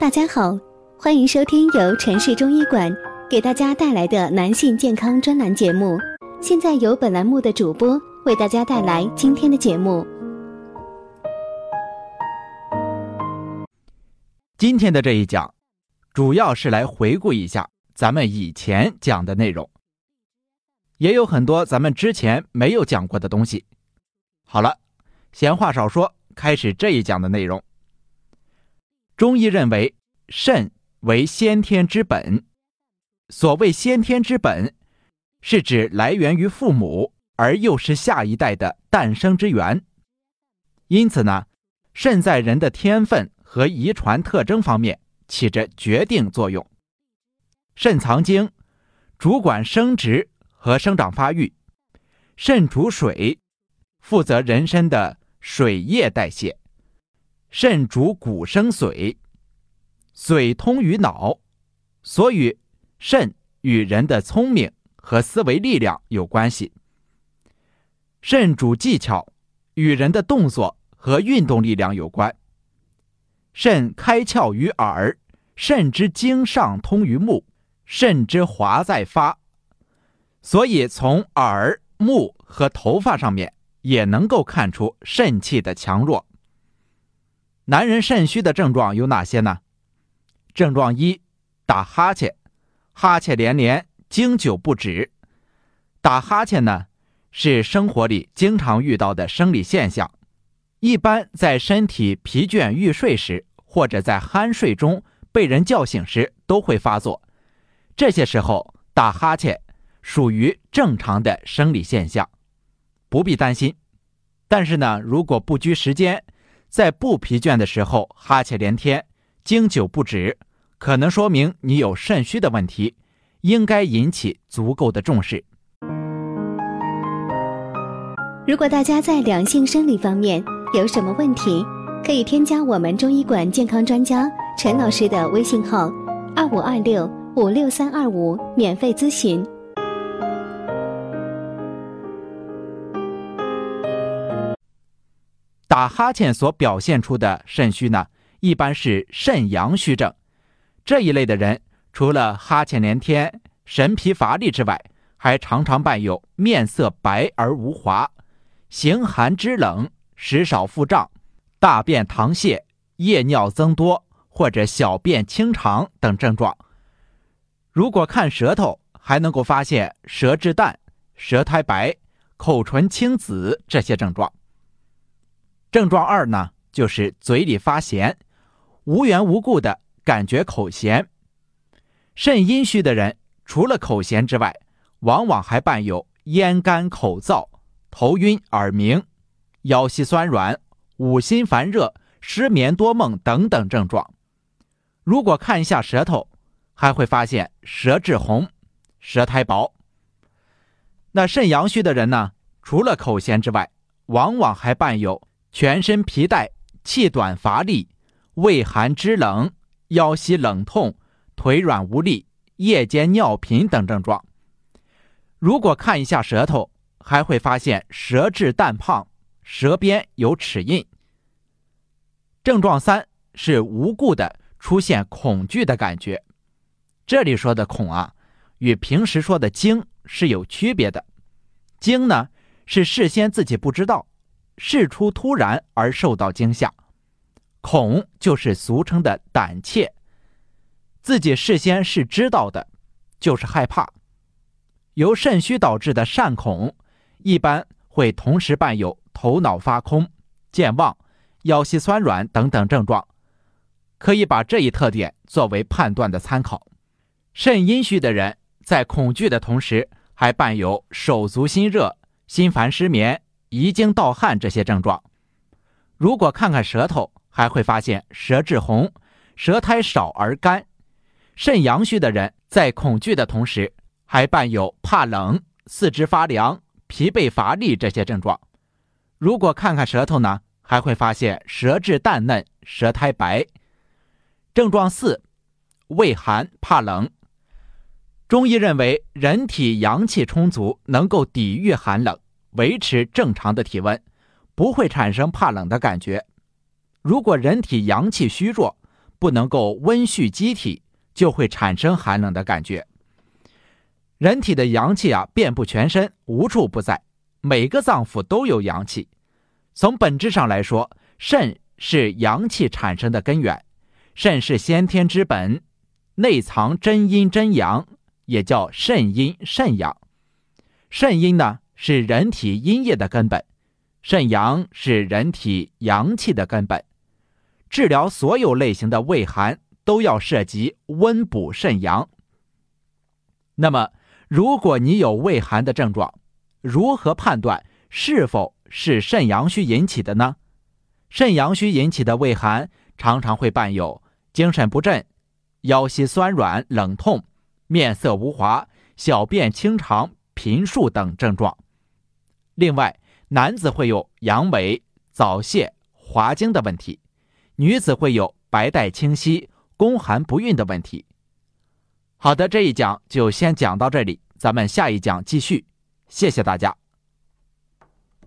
大家好，欢迎收听由城市中医馆给大家带来的男性健康专栏节目。现在由本栏目的主播为大家带来今天的节目。今天的这一讲，主要是来回顾一下咱们以前讲的内容，也有很多咱们之前没有讲过的东西。好了，闲话少说，开始这一讲的内容。中医认为，肾为先天之本。所谓先天之本，是指来源于父母，而又是下一代的诞生之源。因此呢，肾在人的天分和遗传特征方面起着决定作用。肾藏精，主管生殖和生长发育。肾主水，负责人身的水液代谢。肾主骨生髓，髓通于脑，所以肾与人的聪明和思维力量有关系。肾主技巧，与人的动作和运动力量有关。肾开窍于耳，肾之精上通于目，肾之华在发，所以从耳、目和头发上面也能够看出肾气的强弱。男人肾虚的症状有哪些呢？症状一：打哈欠，哈欠连连，经久不止。打哈欠呢，是生活里经常遇到的生理现象，一般在身体疲倦欲睡时，或者在酣睡中被人叫醒时都会发作。这些时候打哈欠属于正常的生理现象，不必担心。但是呢，如果不拘时间，在不疲倦的时候哈欠连天，经久不止，可能说明你有肾虚的问题，应该引起足够的重视。如果大家在两性生理方面有什么问题，可以添加我们中医馆健康专家陈老师的微信号：二五二六五六三二五，免费咨询。打哈欠所表现出的肾虚呢，一般是肾阳虚症。这一类的人，除了哈欠连天、神疲乏力之外，还常常伴有面色白而无华、形寒肢冷、食少腹胀、大便溏泻、夜尿增多或者小便清长等症状。如果看舌头，还能够发现舌质淡、舌苔白、口唇青紫这些症状。症状二呢，就是嘴里发咸，无缘无故的感觉口咸。肾阴虚的人，除了口咸之外，往往还伴有咽干口燥、头晕耳鸣、腰膝酸软、五心烦热、失眠多梦等等症状。如果看一下舌头，还会发现舌质红、舌苔薄。那肾阳虚的人呢，除了口咸之外，往往还伴有。全身皮带、气短乏力、畏寒肢冷、腰膝冷痛、腿软无力、夜间尿频等症状。如果看一下舌头，还会发现舌质淡胖，舌边有齿印。症状三是无故的出现恐惧的感觉。这里说的恐啊，与平时说的惊是有区别的。惊呢，是事先自己不知道。事出突然而受到惊吓，恐就是俗称的胆怯。自己事先是知道的，就是害怕。由肾虚导致的善恐，一般会同时伴有头脑发空、健忘、腰膝酸软等等症状，可以把这一特点作为判断的参考。肾阴虚的人在恐惧的同时，还伴有手足心热、心烦失眠。遗精盗汗这些症状，如果看看舌头，还会发现舌质红、舌苔少而干。肾阳虚的人在恐惧的同时，还伴有怕冷、四肢发凉、疲惫乏力这些症状。如果看看舌头呢，还会发现舌质淡嫩、舌苔白。症状四，畏寒怕冷。中医认为，人体阳气充足，能够抵御寒冷。维持正常的体温，不会产生怕冷的感觉。如果人体阳气虚弱，不能够温煦机体，就会产生寒冷的感觉。人体的阳气啊，遍布全身，无处不在，每个脏腑都有阳气。从本质上来说，肾是阳气产生的根源，肾是先天之本，内藏真阴真阳，也叫肾阴肾阳。肾阴呢，是人体阴液的根本；肾阳是人体阳气的根本。治疗所有类型的胃寒，都要涉及温补肾阳。那么，如果你有胃寒的症状，如何判断是否是肾阳虚引起的呢？肾阳虚引起的胃寒常常会伴有精神不振、腰膝酸软、冷痛、面色无华、小便清长、频数等症状。另外，男子会有阳痿、早泄、滑精的问题；女子会有白带清晰、宫寒不孕的问题。好的，这一讲就先讲到这里，咱们下一讲继续。谢谢大家。